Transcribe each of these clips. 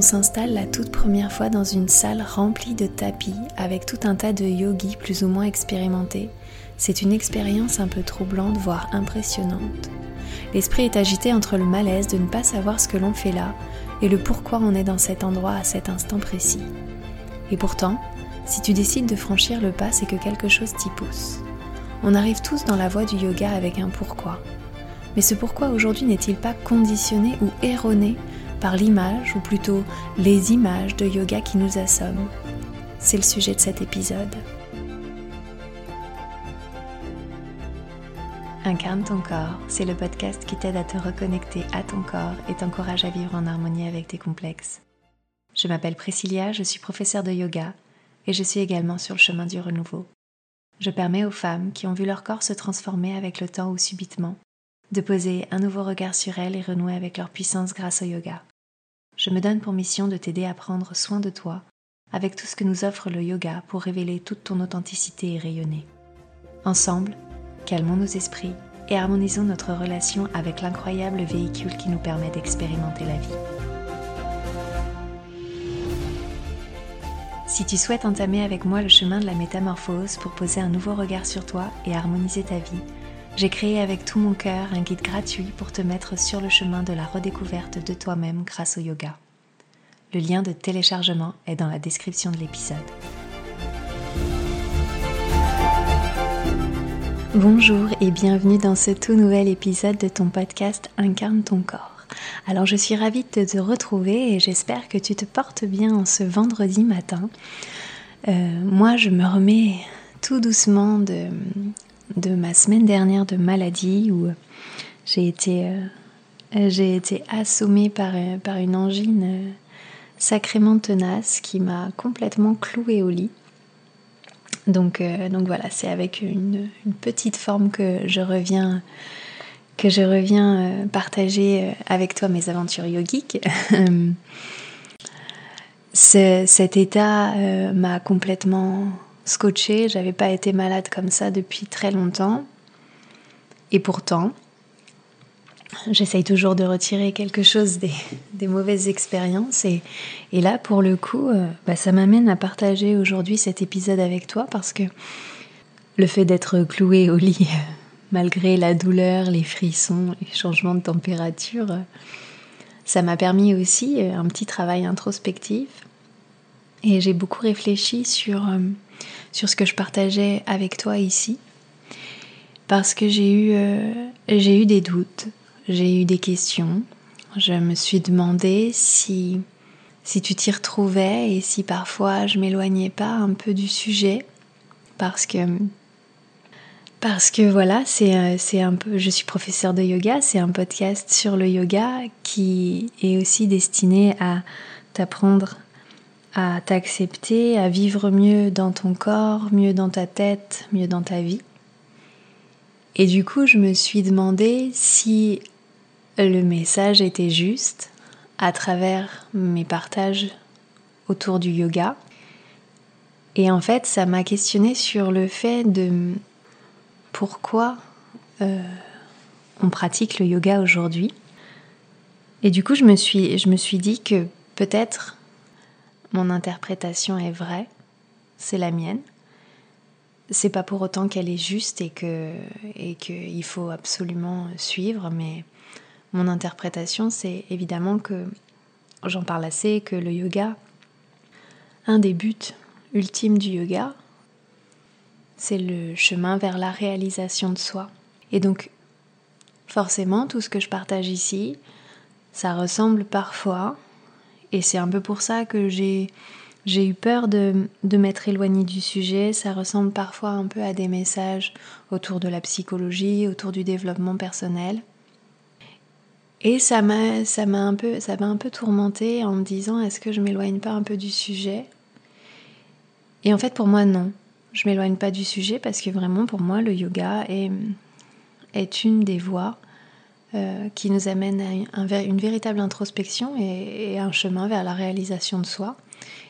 S'installe la toute première fois dans une salle remplie de tapis avec tout un tas de yogis plus ou moins expérimentés, c'est une expérience un peu troublante, voire impressionnante. L'esprit est agité entre le malaise de ne pas savoir ce que l'on fait là et le pourquoi on est dans cet endroit à cet instant précis. Et pourtant, si tu décides de franchir le pas, c'est que quelque chose t'y pousse. On arrive tous dans la voie du yoga avec un pourquoi. Mais ce pourquoi aujourd'hui n'est-il pas conditionné ou erroné par l'image, ou plutôt les images de yoga qui nous assomment C'est le sujet de cet épisode. Incarne ton corps, c'est le podcast qui t'aide à te reconnecter à ton corps et t'encourage à vivre en harmonie avec tes complexes. Je m'appelle Priscilla, je suis professeure de yoga et je suis également sur le chemin du renouveau. Je permets aux femmes qui ont vu leur corps se transformer avec le temps ou subitement de poser un nouveau regard sur elles et renouer avec leur puissance grâce au yoga. Je me donne pour mission de t'aider à prendre soin de toi avec tout ce que nous offre le yoga pour révéler toute ton authenticité et rayonner. Ensemble, calmons nos esprits et harmonisons notre relation avec l'incroyable véhicule qui nous permet d'expérimenter la vie. Si tu souhaites entamer avec moi le chemin de la métamorphose pour poser un nouveau regard sur toi et harmoniser ta vie, j'ai créé avec tout mon cœur un guide gratuit pour te mettre sur le chemin de la redécouverte de toi-même grâce au yoga. Le lien de téléchargement est dans la description de l'épisode. Bonjour et bienvenue dans ce tout nouvel épisode de ton podcast Incarne ton corps. Alors je suis ravie de te retrouver et j'espère que tu te portes bien en ce vendredi matin. Euh, moi je me remets tout doucement de, de ma semaine dernière de maladie où j'ai été, euh, j'ai été assommée par, par une angine sacrément tenace qui m'a complètement clouée au lit. Donc, euh, donc voilà, c'est avec une, petite forme que je reviens, euh, partager euh, avec toi mes aventures yogiques. cet état m'a complètement scotché. J'avais pas été malade comme ça depuis très longtemps. Et pourtant, j'essaye toujours de retirer quelque chose des, mauvaises expériences. Et, là, pour le coup, euh, bah, ça m'amène à partager aujourd'hui cet épisode avec toi parce que le fait d'être cloué au lit, malgré la douleur, les frissons, les changements de température, ça m'a permis aussi euh, un petit travail introspectif. Et j'ai beaucoup réfléchi sur, euh, sur ce que je partageais avec toi ici parce que j'ai eu, j'ai eu des doutes, j'ai eu des questions. Je me suis demandé si, si tu t'y retrouvais et si parfois je m'éloignais pas un peu du sujet. Parce que, parce que voilà, c'est, c'est un peu, je suis professeur de yoga, c'est un podcast sur le yoga qui est aussi destiné à t'apprendre à t'accepter, à vivre mieux dans ton corps, mieux dans ta tête, mieux dans ta vie. Et du coup, je me suis demandé si le message était juste à travers mes partages autour du yoga. Et en fait, ça m'a questionné sur le fait de pourquoi euh, on pratique le yoga aujourd'hui. Et du coup, je me suis, je me suis dit que peut-être mon interprétation est vraie, c'est la mienne. C'est pas pour autant qu'elle est juste et que et qu'il faut absolument suivre, mais mon interprétation, c'est évidemment que j'en parle assez, que le yoga, un des buts ultimes du yoga, c'est le chemin vers la réalisation de soi. Et donc, forcément, tout ce que je partage ici, ça ressemble parfois, et c'est un peu pour ça que j'ai eu peur de, m'être éloignée du sujet. Ça ressemble parfois un peu à des messages autour de la psychologie, autour du développement personnel. Et ça m'a, un peu, ça m'a un peu tourmenté en me disant est-ce que je m'éloigne pas un peu du sujet? Et en fait, pour moi, non. Je m'éloigne pas du sujet parce que vraiment, pour moi, le yoga est, est une des voies euh, qui nous amène à une véritable introspection et, un chemin vers la réalisation de soi.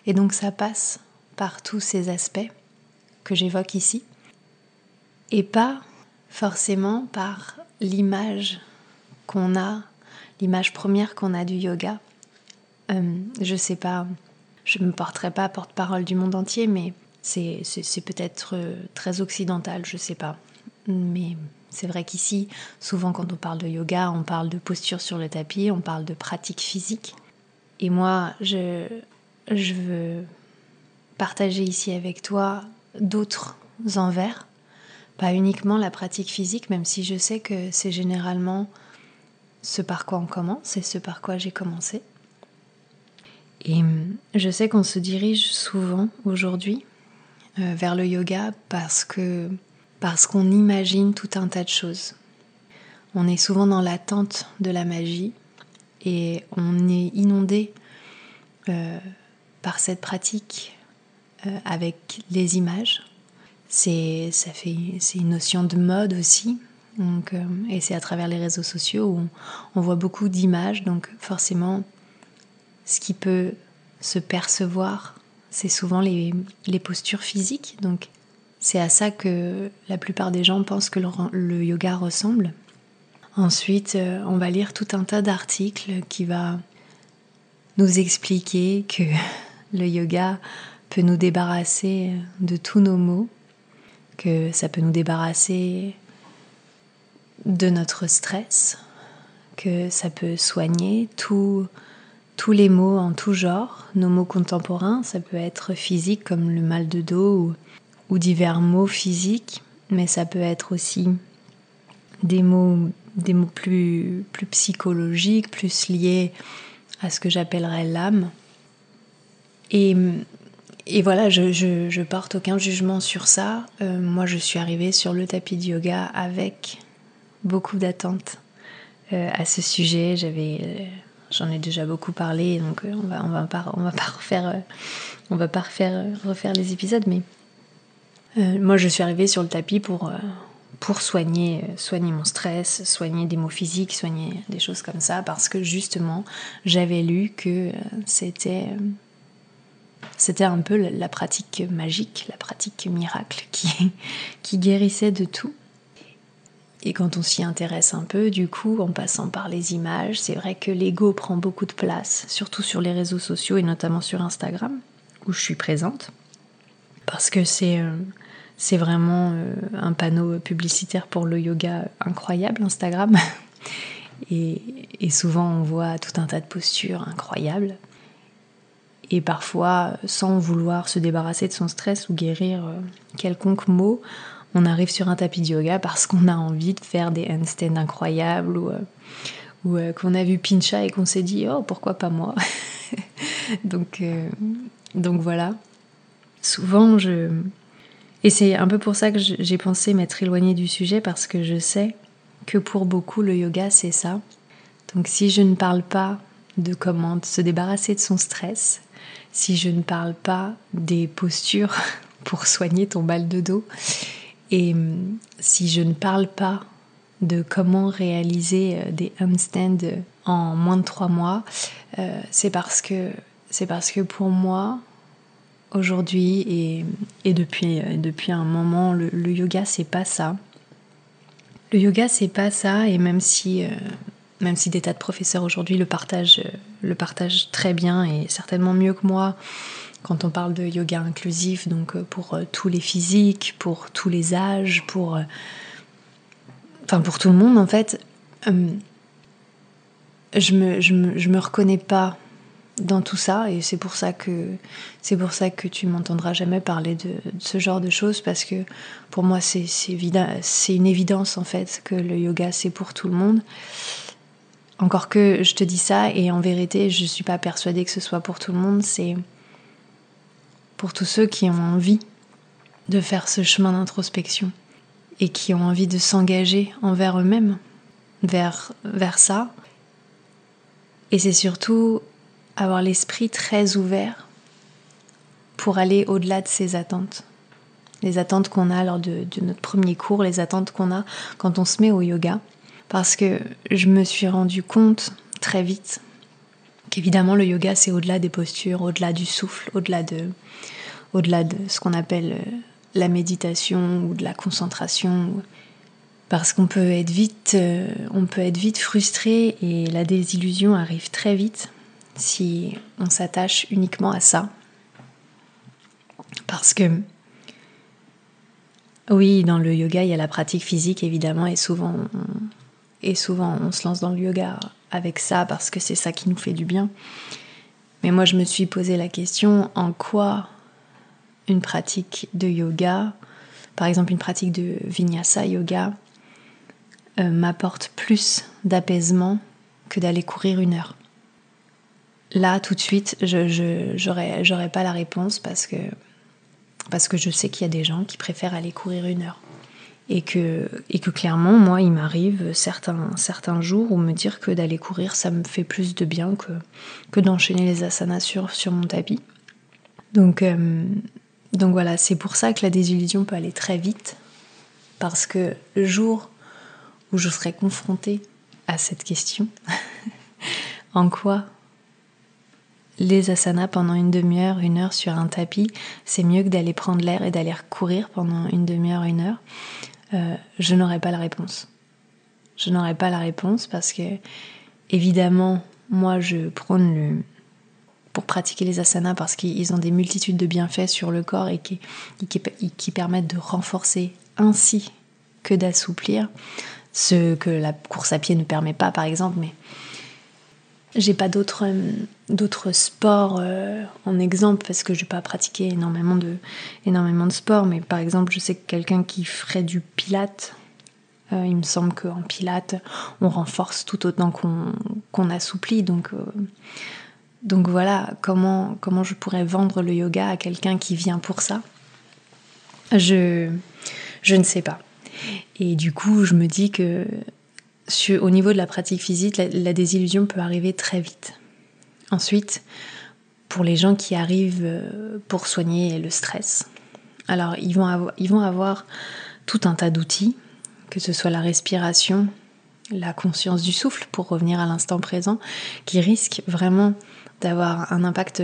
Et donc, ça passe par tous ces aspects que j'évoque ici et pas forcément par l'image qu'on a l'image première qu'on a du yoga. Euh, je sais pas, je me porterai pas porte-parole du monde entier, mais c'est peut-être euh, très occidental, je sais pas. Mais c'est vrai qu'ici, souvent quand on parle de yoga, on parle de posture sur le tapis, on parle de pratique physique. Et moi, je, je veux partager ici avec toi d'autres envers, pas uniquement la pratique physique, même si je sais que c'est généralement ce par quoi on commence et ce par quoi j'ai commencé. Et hum, je sais qu'on se dirige souvent aujourd'hui euh, vers le yoga parce que parce qu'on imagine tout un tas de choses. On est souvent dans l'attente de la magie et on est inondé euh, par cette pratique euh, avec les images. C'est ça fait c'est une notion de mode aussi. Donc, et c'est à travers les réseaux sociaux où on, on voit beaucoup d'images. Donc forcément, ce qui peut se percevoir, c'est souvent les, postures physiques. Donc c'est à ça que la plupart des gens pensent que le, yoga ressemble. Ensuite, euh, on va lire tout un tas d'articles qui va nous expliquer que le yoga peut nous débarrasser de tous nos maux, que ça peut nous débarrasser de notre stress, que ça peut soigner tout, tous les mots en tout genre, nos mots contemporains, ça peut être physique comme le mal de dos ou, divers mots physiques, mais ça peut être aussi des mots, des mots plus, plus psychologiques, plus liés à ce que j'appellerais l'âme. Et, et, voilà, je, je, porte aucun jugement sur ça. Euh, moi, je suis arrivée sur le tapis de yoga avec beaucoup d'attentes euh, à ce sujet. J'avais euh, J'en ai déjà beaucoup parlé, donc on va, on va pas, on va pas refaire, on va pas refaire, refaire les épisodes, mais moi je suis arrivée sur le tapis pour, pour soigner, soigner mon stress, soigner des maux physiques, soigner des choses comme ça, parce que justement j'avais lu que c'était c'était un peu la pratique magique, la pratique miracle qui, qui guérissait de tout. Et quand on s'y intéresse un peu, du coup, en passant par les images, c'est vrai que l'ego prend beaucoup de place, surtout sur les réseaux sociaux et notamment sur Instagram, où je suis présente. Parce que c'est euh, c'est vraiment euh, un panneau publicitaire pour le yoga incroyable, Instagram. Et, souvent, on voit tout un tas de postures incroyables. Et parfois, sans vouloir se débarrasser de son stress ou guérir euh, quelconque mot, on arrive sur un tapis de yoga parce qu'on a envie de faire des handstands incroyables ou, euh, qu'on a vu Pincha et qu'on s'est dit oh pourquoi pas moi? Donc, donc voilà. Souvent je... Et c'est un peu pour ça que j'ai pensé m'être éloignée du sujet parce que je sais que pour beaucoup le yoga c'est ça. Donc si je ne parle pas de comment se débarrasser de son stress, si je ne parle pas des postures pour soigner ton mal de dos, et hum, si je ne parle pas de comment réaliser euh, des handstands en moins de trois mois, euh, c'est parce c'est parce que pour moi aujourd'hui et, et depuis euh, depuis un moment le, yoga c'est pas ça. Le yoga c'est pas ça et même si même si des tas de professeurs aujourd'hui le partagent le partagent très bien et certainement mieux que moi quand on parle de yoga inclusif, donc euh, pour euh, tous les physiques, pour tous les âges, pour, euh, pour tout le monde en fait, je me, je me, je me reconnais pas dans tout ça et c'est pour ça que c'est pour ça que tu m'entendras jamais parler de, ce genre de choses parce que pour moi c'est c'est une évidence en fait que le yoga c'est pour tout le monde encore que je te dis ça et en vérité je suis pas persuadée que ce soit pour tout le monde c'est pour tous ceux qui ont envie de faire ce chemin d'introspection et qui ont envie de s'engager envers eux-mêmes, vers, vers ça. Et c'est surtout avoir l'esprit très ouvert pour aller au-delà de ces attentes. Les attentes qu'on a lors de, de, notre premier cours, les attentes qu'on a quand on se met au yoga. Parce que je me suis rendu compte très vite qu'évidemment le yoga c'est au-delà des postures, au-delà du souffle, au-delà de, au-delà de ce qu'on appelle euh, la méditation ou de la concentration parce qu'on peut euh, peut être vite frustré et la désillusion arrive très vite si on s'attache uniquement à ça. Parce que oui, dans le yoga, il y a la pratique physique évidemment, et souvent, et souvent on se lance dans le yoga avec ça parce que c'est ça qui nous fait du bien. Mais moi, je me suis posé la question en quoi une pratique de yoga, par exemple une pratique de vinyasa yoga, euh, m'apporte plus d'apaisement que d'aller courir une heure? Là, tout de suite, je n'aurais pas la réponse parce que, parce que je sais qu'il y a des gens qui préfèrent aller courir une heure. Et que, et que clairement, moi, il m'arrive certains, certains jours où me dire que d'aller courir, ça me fait plus de bien que, que d'enchaîner les asanas sur, sur mon tapis. Donc, euh, donc voilà, c'est pour ça que la désillusion peut aller très vite. Parce que le jour où je serai confrontée à cette question, en quoi les asanas pendant une demi-heure, une heure sur un tapis, c'est mieux que d'aller prendre l'air et d'aller courir pendant une demi-heure, une heure, euh, je n'aurai pas la réponse. Je n'aurai pas la réponse parce que, évidemment, moi je prône le, pour pratiquer les asanas parce qu'ils ont des multitudes de bienfaits sur le corps et qui, qui, permettent de renforcer ainsi que d'assouplir ce que la course à pied ne permet pas par exemple mais j'ai pas d'autres d'autres sports euh, en exemple parce que je n'ai pas pratiqué énormément de énormément de sports mais par exemple je sais que quelqu'un qui ferait du pilate euh, il me semble qu'en pilate on renforce tout autant qu'on assouplit donc euh, donc voilà, comment, comment je pourrais vendre le yoga à quelqu'un qui vient pour ça? Je, je ne sais pas. Et du coup, je me dis que au niveau de la pratique physique, la, désillusion peut arriver très vite. Ensuite, pour les gens qui arrivent euh, pour soigner le stress, alors ils vont avoir, ils vont avoir tout un tas d'outils, que ce soit la respiration, la conscience du souffle, pour revenir à l'instant présent, qui risquent vraiment d'avoir un impact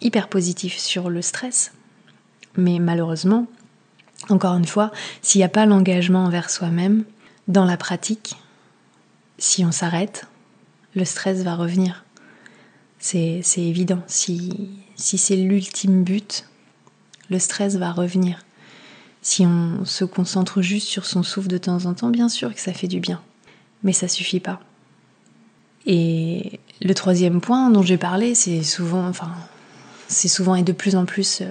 hyper positif sur le stress. Mais malheureusement, encore une fois, s'il n'y a pas l'engagement envers soi-même, dans la pratique, si on s'arrête, le stress va revenir. C'est évident. Si, si c'est l'ultime but, le stress va revenir. Si on se concentre juste sur son souffle de temps en temps, bien sûr que ça fait du bien. Mais ça suffit pas. Et le troisième point dont j'ai parlé, c'est souvent, enfin, c'est souvent et de plus en plus euh,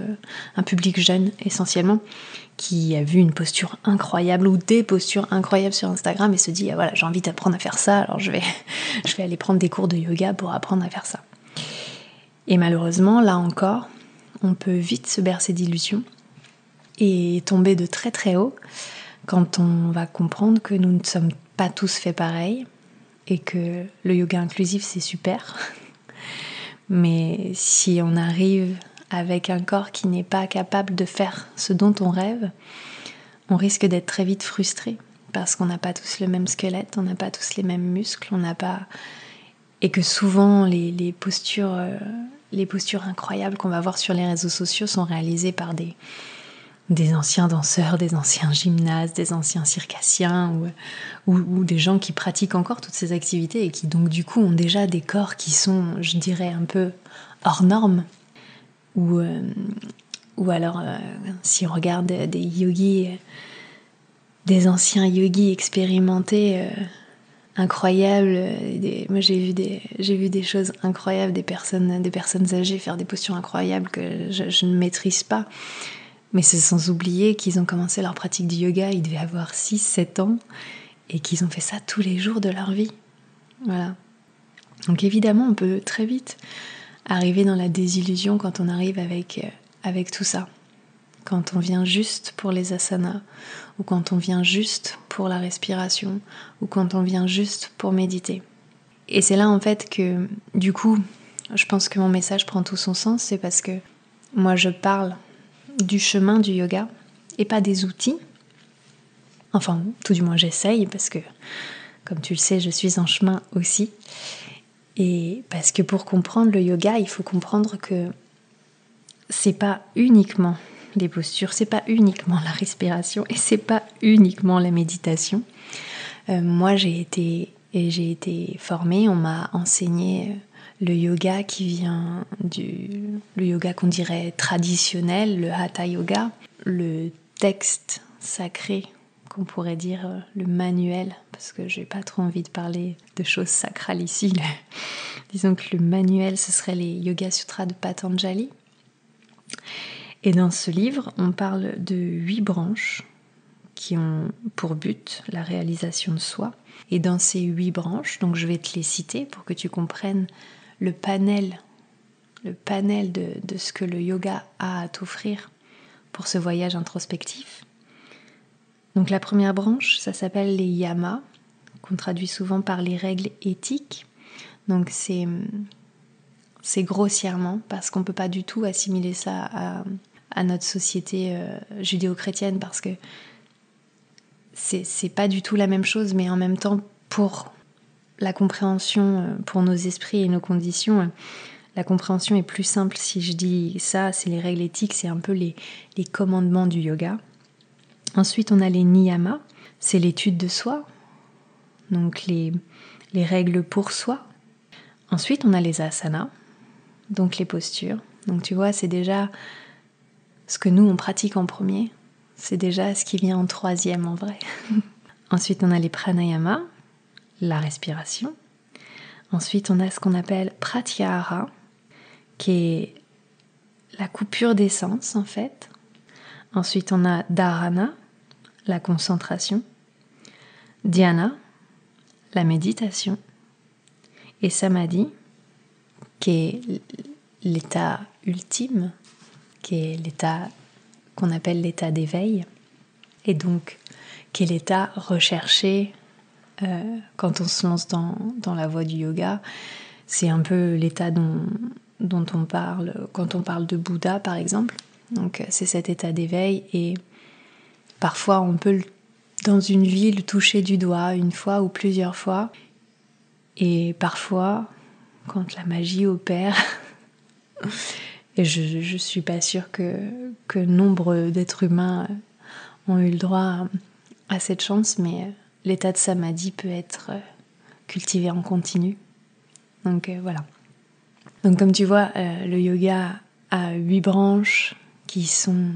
un public jeune essentiellement qui a vu une posture incroyable ou des postures incroyables sur Instagram et se dit ah, voilà j'ai envie d'apprendre à faire ça alors je vais je vais aller prendre des cours de yoga pour apprendre à faire ça. Et malheureusement là encore on peut vite se bercer d'illusions et tomber de très très haut quand on va comprendre que nous ne sommes pas tous faits pareil et que le yoga inclusif c'est super. Mais si on arrive avec un corps qui n'est pas capable de faire ce dont on rêve, on risque d'être très vite frustré parce qu'on n'a pas tous le même squelette, on n'a pas tous les mêmes muscles, on n'a pas et que souvent les, postures euh, les postures incroyables qu'on va voir sur les réseaux sociaux sont réalisées par des des anciens danseurs, des anciens gymnastes, des anciens circassiens ou, des gens qui pratiquent encore toutes ces activités et qui donc du coup ont déjà des corps qui sont, je dirais, un peu hors normes. Ou, euh, ou alors, euh, si on regarde des yogis, des anciens yogis expérimentés, euh, incroyables, moi j'ai vu, des, j'ai vu des choses incroyables, des personnes, des personnes âgées faire des postures incroyables que je ne maîtrise pas. Mais c'est sans oublier qu'ils ont commencé leur pratique du yoga, ils devaient avoir 6-7 ans, et qu'ils ont fait ça tous les jours de leur vie. Voilà. Donc évidemment, on peut très vite arriver dans la désillusion quand on arrive avec, euh, avec tout ça. Quand on vient juste pour les asanas, ou quand on vient juste pour la respiration, ou quand on vient juste pour méditer. Et c'est là en fait que, du coup, je pense que mon message prend tout son sens, c'est parce que moi je parle du chemin du yoga et pas des outils. Enfin, tout du moins j'essaye parce que, comme tu le sais, je suis en chemin aussi. Et parce que pour comprendre le yoga, il faut comprendre que c'est pas uniquement les postures, c'est pas uniquement la respiration et c'est pas uniquement la méditation. Euh, moi, j'ai été et j'ai été formée, on m'a enseigné le yoga qui vient du le yoga qu'on dirait traditionnel, le hatha yoga, le texte sacré qu'on pourrait dire euh, le manuel, parce que j'ai pas trop envie de parler de choses sacrales ici. Disons que le manuel, ce serait les Yoga Sutras de Patanjali. Et dans ce livre, on parle de huit branches qui ont pour but la réalisation de soi. Et dans ces huit branches, donc je vais te les citer pour que tu comprennes le panel, le panel de, de ce que le yoga a à t'offrir pour ce voyage introspectif. Donc la première branche, ça s'appelle les yamas, qu'on traduit souvent par les règles éthiques. Donc c'est c'est grossièrement parce qu'on peut pas du tout assimiler ça à, à notre société euh, judéo-chrétienne parce que c'est pas du tout la même chose, mais en même temps pour la compréhension, euh, pour nos esprits et nos conditions, euh, la compréhension est plus simple si je dis ça, c'est les règles éthiques, c'est un peu les, les commandements du yoga. Ensuite, on a les niyamas, c'est l'étude de soi, donc les, les règles pour soi. Ensuite, on a les asanas, donc les postures. Donc tu vois, c'est déjà ce que nous, on pratique en premier. C'est déjà ce qui vient en troisième en vrai. Ensuite, on a les pranayama, la respiration. Ensuite, on a ce qu'on appelle pratyahara, qui est la coupure d'essence en fait. Ensuite, on a dharana, la concentration, dhyana, la méditation, et samadhi, qui est l'état ultime, qui est l'état qu'on appelle l'état d'éveil, et donc qui est l'état recherché euh, quand on se lance dans, dans la voie du yoga. C'est un peu l'état dont, dont on parle quand on parle de Bouddha, par exemple. Donc c'est cet état d'éveil et parfois on peut dans une vie le toucher du doigt une fois ou plusieurs fois et parfois quand la magie opère et je, je suis pas sûre que, que nombre d'êtres humains ont eu le droit à cette chance mais l'état de samadhi peut être cultivé en continu donc euh, voilà donc comme tu vois euh, le yoga a huit branches qui sont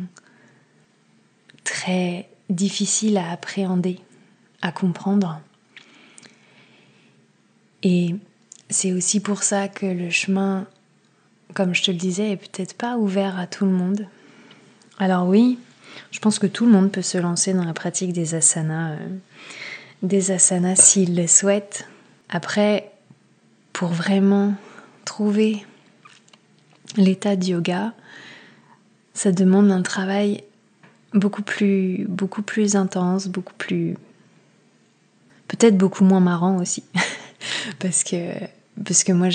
très difficiles à appréhender, à comprendre. Et c'est aussi pour ça que le chemin, comme je te le disais, est peut-être pas ouvert à tout le monde. Alors oui, je pense que tout le monde peut se lancer dans la pratique des asanas, euh, des asanas s'il le souhaite. Après, pour vraiment trouver l'état de yoga, ça demande un travail beaucoup plus, beaucoup plus intense, beaucoup plus. peut-être beaucoup moins marrant aussi. parce que. Parce que moi,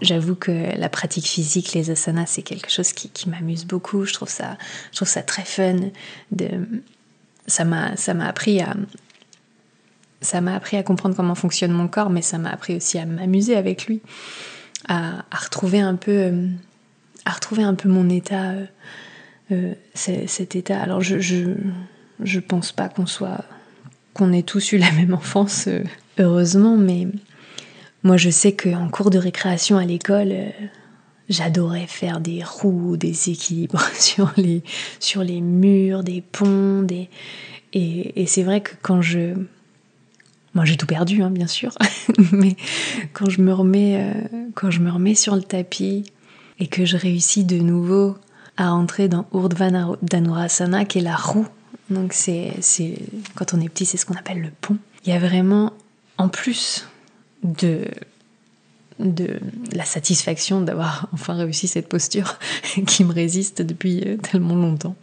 j'avoue que la pratique physique, les asanas, c'est quelque chose qui, m'amuse beaucoup. Je trouve ça, je trouve ça très fun. De, ça m'a appris à, ça m'a appris à comprendre comment fonctionne mon corps, mais ça m'a appris aussi à m'amuser avec lui, à, à retrouver un peu euh, à retrouver un peu mon état, euh, euh, cet état. Alors je, je, je pense pas qu'on soit, qu'on ait tous eu la même enfance, heureusement, mais moi je sais qu'en cours de récréation à l'école, j'adorais faire des roues, des équilibres sur les, sur les murs, des ponts, des... et c'est vrai que quand je moi, j'ai tout perdu, hein, bien sûr, mais quand je me remets, quand je me remets sur le tapis, et que je réussis de nouveau à entrer dans Urdhva qui est la roue. Donc c'est, quand on est petit, c'est ce qu'on appelle le pont. Il y a vraiment, en plus de de la satisfaction d'avoir enfin réussi cette posture qui me résiste depuis euh, tellement longtemps.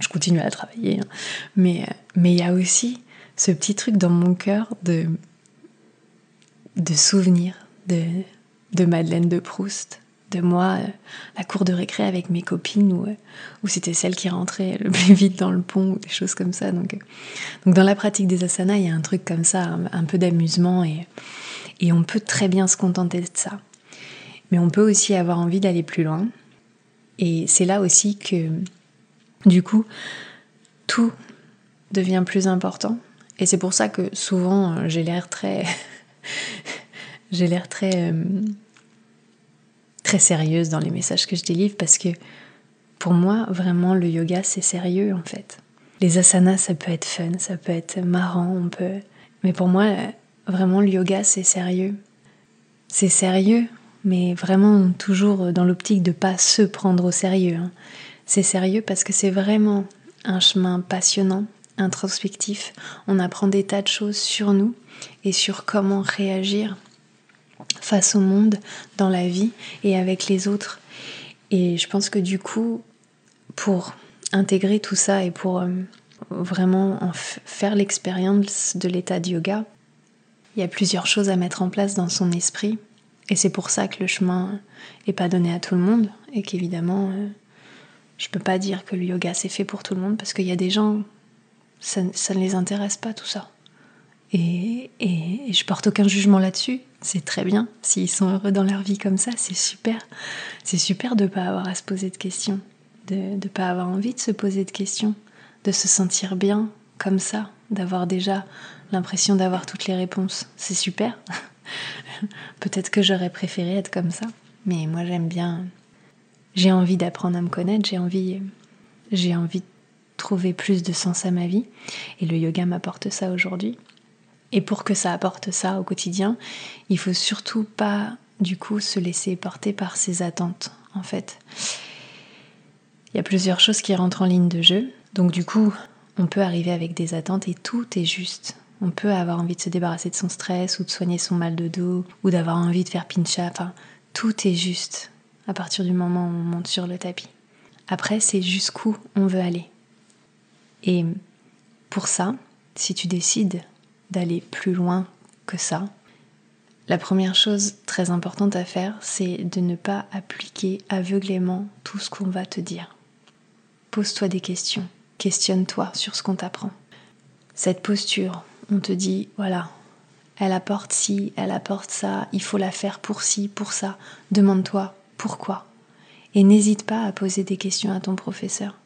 Je continue à travailler, hein. mais mais il y a aussi ce petit truc dans mon cœur de de souvenirs de de Madeleine de Proust de moi euh, la cour de récré avec mes copines ou euh, c'était celle qui rentrait le plus vite dans le pont ou des choses comme ça. Donc, euh, donc dans la pratique des asanas, il y a un truc comme ça, un, peu d'amusement et, et on peut très bien se contenter de ça. Mais on peut aussi avoir envie d'aller plus loin. Et c'est là aussi que, du coup, tout devient plus important. Et c'est pour ça que souvent j'ai l'air très. j'ai l'air très très sérieuse dans les messages que je délivre parce que pour moi, vraiment, le yoga, c'est sérieux en fait. Les asanas, ça peut être fun, ça peut être marrant, on peut. Mais pour moi, vraiment, le yoga, c'est sérieux. C'est sérieux, mais vraiment toujours dans l'optique de pas se prendre au sérieux. Hein. C'est sérieux parce que c'est vraiment un chemin passionnant, introspectif. On apprend des tas de choses sur nous et sur comment réagir face au monde, dans la vie et avec les autres. Et je pense que du coup, pour intégrer tout ça et pour euh, vraiment faire l'expérience de l'état de yoga, il y a plusieurs choses à mettre en place dans son esprit. Et c'est pour ça que le chemin n'est pas donné à tout le monde et qu'évidemment, euh, je ne peux pas dire que le yoga c'est fait pour tout le monde parce qu'il y a des gens, ça, ne les intéresse pas tout ça. Et, et, je porte aucun jugement là-dessus. C'est très bien. S'ils sont heureux dans leur vie comme ça, c'est super. C'est super de ne pas avoir à se poser de questions, de ne pas avoir envie de se poser de questions, de se sentir bien comme ça, d'avoir déjà l'impression d'avoir toutes les réponses. C'est super. Peut-être que j'aurais préféré être comme ça, mais moi j'aime bien. J'ai envie d'apprendre à me connaître, j'ai envie, j'ai envie trouver plus de sens à ma vie, et le yoga m'apporte ça aujourd'hui. Et pour que ça apporte ça au quotidien, il faut surtout pas du coup se laisser porter par ses attentes en fait. Il y a plusieurs choses qui rentrent en ligne de jeu. Donc du coup, on peut arriver avec des attentes et tout est juste. On peut avoir envie de se débarrasser de son stress ou de soigner son mal de dos ou d'avoir envie de faire pincha. Enfin, tout est juste à partir du moment où on monte sur le tapis. Après, c'est jusqu'où on veut aller. Et pour ça, si tu décides d'aller plus loin que ça, la première chose très importante à faire, c'est de ne pas appliquer aveuglément tout ce qu'on va te dire. Pose-toi des questions, questionne-toi sur ce qu'on t'apprend. Cette posture, on te dit, voilà, elle apporte ci, elle apporte ça, il faut la faire pour ci, pour ça. Demande-toi pourquoi. Et n'hésite pas à poser des questions à ton professeur.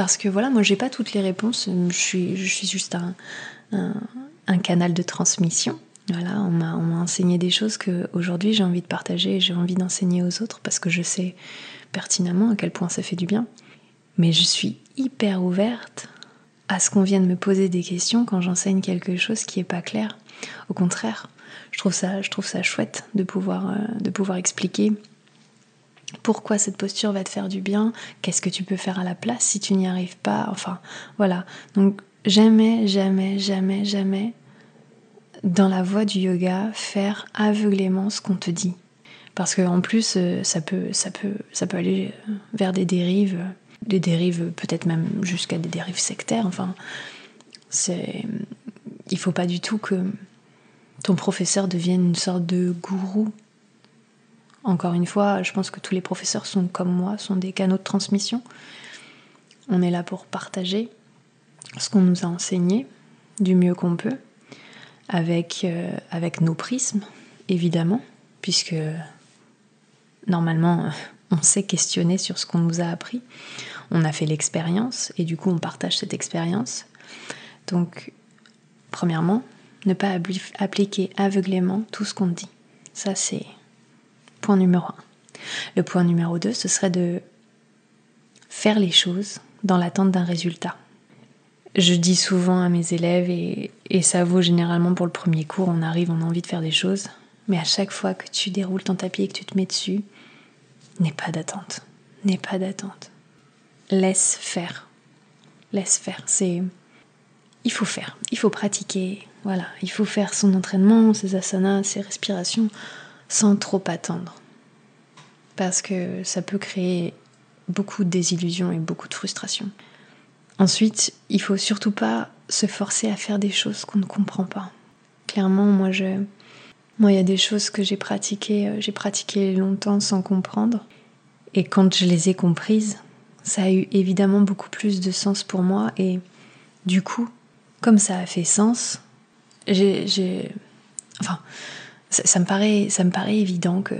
Parce que voilà, moi j'ai pas toutes les réponses, je suis, je suis juste un, canal de transmission. Voilà, on m'a enseigné des choses que aujourd'hui j'ai envie de partager et j'ai envie d'enseigner aux autres parce que je sais pertinemment à quel point ça fait du bien. Mais je suis hyper ouverte à ce qu'on vienne me poser des questions quand j'enseigne quelque chose qui est pas clair. Au contraire, je trouve ça, je trouve ça chouette de pouvoir, euh, de pouvoir expliquer pourquoi cette posture va te faire du bien, qu'est-ce que tu peux faire à la place si tu n'y arrives pas? Enfin, voilà. Donc jamais, jamais, jamais, jamais dans la voie du yoga, faire aveuglément ce qu'on te dit. Parce qu'en plus, euh, ça peut, ça, peut, ça peut aller euh, vers des dérives, des dérives peut-être même jusqu'à des dérives sectaires. Enfin, c'est, il faut pas du tout que ton professeur devienne une sorte de gourou. Encore une fois, je pense que tous les professeurs sont comme moi, sont des canaux de transmission. On est là pour partager ce qu'on nous a enseigné du mieux qu'on peut avec, euh, avec nos prismes, évidemment, puisque normalement, on sait questionner sur ce qu'on nous a appris. On a fait l'expérience et du coup, on partage cette expérience. Donc, premièrement, ne pas appliquer aveuglément tout ce qu'on dit. Ça, c'est point numéro un. Le point numéro deux, ce serait de faire les choses dans l'attente d'un résultat. Je dis souvent à mes élèves, et, ça vaut généralement pour le premier cours, on arrive, on a envie de faire des choses, mais à chaque fois que tu déroules ton tapis et que tu te mets dessus, n'aie pas d'attente. N'aie pas d'attente. Laisse faire. Laisse faire. C'est. Il faut faire. Il faut pratiquer. Voilà. Il faut faire son entraînement, ses asanas, ses respirations, sans trop attendre. Parce que ça peut créer beaucoup de désillusions et beaucoup de frustration. Ensuite, il faut surtout pas se forcer à faire des choses qu'on ne comprend pas. Clairement, moi, je, moi, il y a des choses que j'ai pratiquées, euh, j'ai pratiqué longtemps sans comprendre, et quand je les ai comprises, ça a eu évidemment beaucoup plus de sens pour moi, et du coup, comme ça a fait sens, j'ai, enfin, ça, me paraît, ça me évident que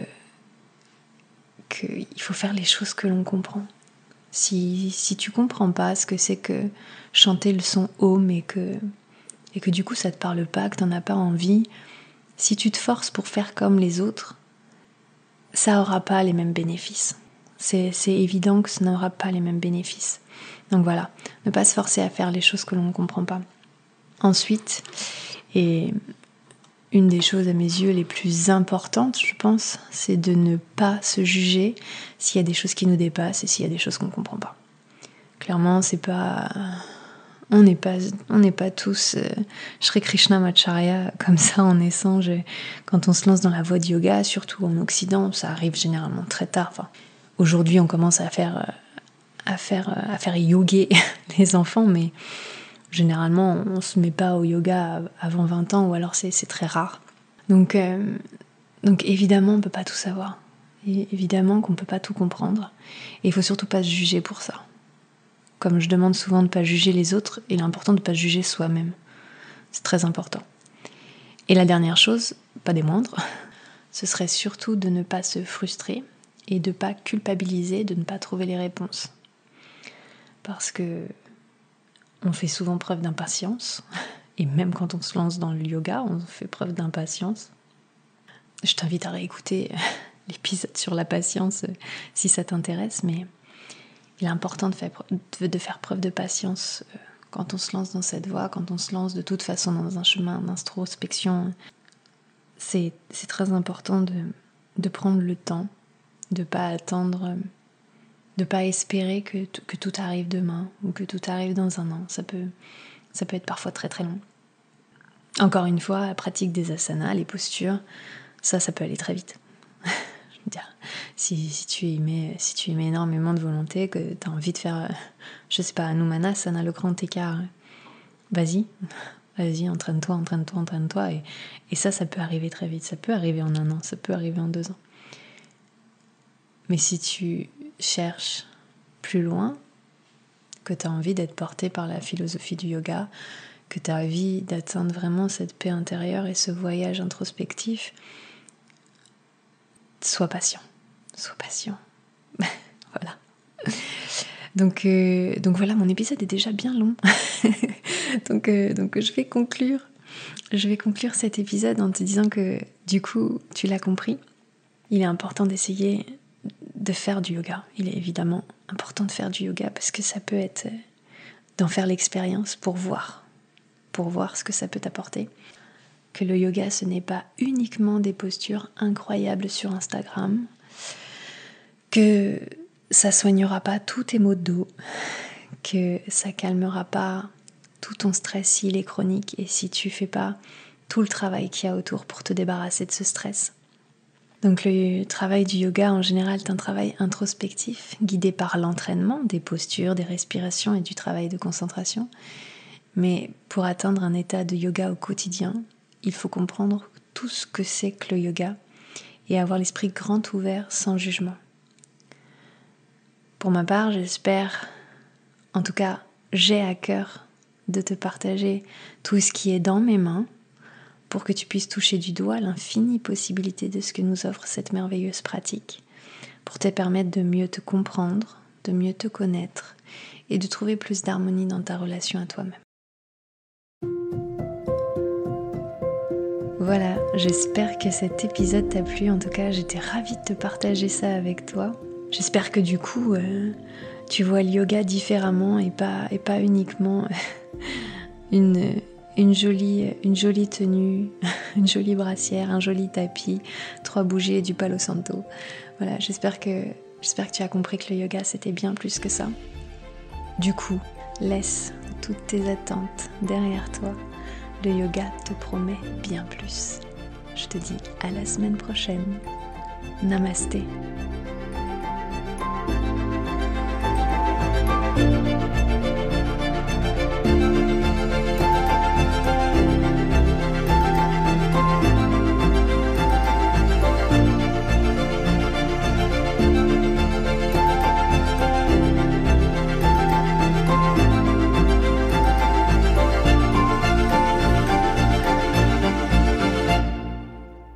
qu'il faut faire les choses que l'on comprend. Si, si tu comprends pas ce que c'est que chanter le son home et que, et que du coup ça te parle pas, que t'en as pas envie, si tu te forces pour faire comme les autres, ça aura pas les mêmes bénéfices. C'est évident que ça n'aura pas les mêmes bénéfices. Donc voilà, ne pas se forcer à faire les choses que l'on ne comprend pas. Ensuite, et une des choses à mes yeux les plus importantes, je pense, c'est de ne pas se juger s'il y a des choses qui nous dépassent et s'il y a des choses qu'on ne comprend pas. Clairement, c'est pas. On n'est pas, on n'est pas tous euh, Shri Krishna Macharya comme ça en naissant. quand on se lance dans la voie du yoga, surtout en Occident, ça arrive généralement très tard. Aujourd'hui, on commence à faire, euh, à faire, euh, à faire yoguer les enfants, mais Généralement, on ne se met pas au yoga avant 20 ans ou alors c'est très rare. Donc, euh, donc évidemment, on ne peut pas tout savoir. Et évidemment qu'on ne peut pas tout comprendre. Et il faut surtout pas se juger pour ça. Comme je demande souvent de ne pas juger les autres, il est important de ne pas juger soi-même. C'est très important. Et la dernière chose, pas des moindres, ce serait surtout de ne pas se frustrer et de ne pas culpabiliser, de ne pas trouver les réponses. Parce que on fait souvent preuve d'impatience. Et même quand on se lance dans le yoga, on fait preuve d'impatience. Je t'invite à réécouter l'épisode sur la patience euh, si ça t'intéresse, mais il est important de faire, preuve de patience euh, quand on se lance dans cette voie, quand on se lance de toute façon dans un chemin d'introspection. C'est très important de, de prendre le temps, de ne pas attendre euh, de pas espérer que, que, tout arrive demain ou que tout arrive dans un an. Ça peut, ça peut être parfois très très long. Encore une fois, la pratique des asanas, les postures, ça, ça peut aller très vite. Je veux dire, si, si, tu y mets, si tu mets énormément de volonté, que tu as envie de faire, je sais pas, un ça n'a le grand écart, vas-y, vas-y, entraîne-toi, entraîne-toi, entraîne-toi. Et, et ça, ça peut arriver très vite. Ça peut arriver en un an, ça peut arriver en deux ans. Mais si tu cherches plus loin, que tu as envie d'être porté par la philosophie du yoga, que tu as envie d'atteindre vraiment cette paix intérieure et ce voyage introspectif, sois patient. Sois patient. voilà. Donc, euh, donc voilà, mon épisode est déjà bien long. donc, euh, donc je vais conclure. Je vais conclure cet épisode en te disant que du coup, tu l'as compris. Il est important d'essayer de faire du yoga. Il est évidemment important de faire du yoga parce que ça peut être euh, d'en faire l'expérience pour voir, pour voir ce que ça peut t'apporter. Que le yoga, ce n'est pas uniquement des postures incroyables sur Instagram, que ça soignera pas tous tes maux de dos, que ça calmera pas tout ton stress s'il est chronique et si tu fais pas tout le travail qu'il y a autour pour te débarrasser de ce stress. Donc le travail du yoga en général est un travail introspectif, guidé par l'entraînement des postures, des respirations et du travail de concentration. Mais pour atteindre un état de yoga au quotidien, il faut comprendre tout ce que c'est que le yoga et avoir l'esprit grand ouvert sans jugement. Pour ma part, j'espère, en tout cas j'ai à cœur de te partager tout ce qui est dans mes mains pour que tu puisses toucher du doigt l'infinie possibilité de ce que nous offre cette merveilleuse pratique, pour te permettre de mieux te comprendre, de mieux te connaître et de trouver plus d'harmonie dans ta relation à toi-même. Voilà, j'espère que cet épisode t'a plu. En tout cas, j'étais ravie de te partager ça avec toi. J'espère que du coup, euh, tu vois le yoga différemment et pas, et pas uniquement une, une jolie, tenue, une jolie brassière, un joli tapis, trois bougies et du palo santo. Voilà, j'espère que, j'espère que tu as compris que le yoga c'était bien plus que ça. Du coup, laisse toutes tes attentes derrière toi. Le yoga te promet bien plus. Je te dis à la semaine prochaine. Namasté.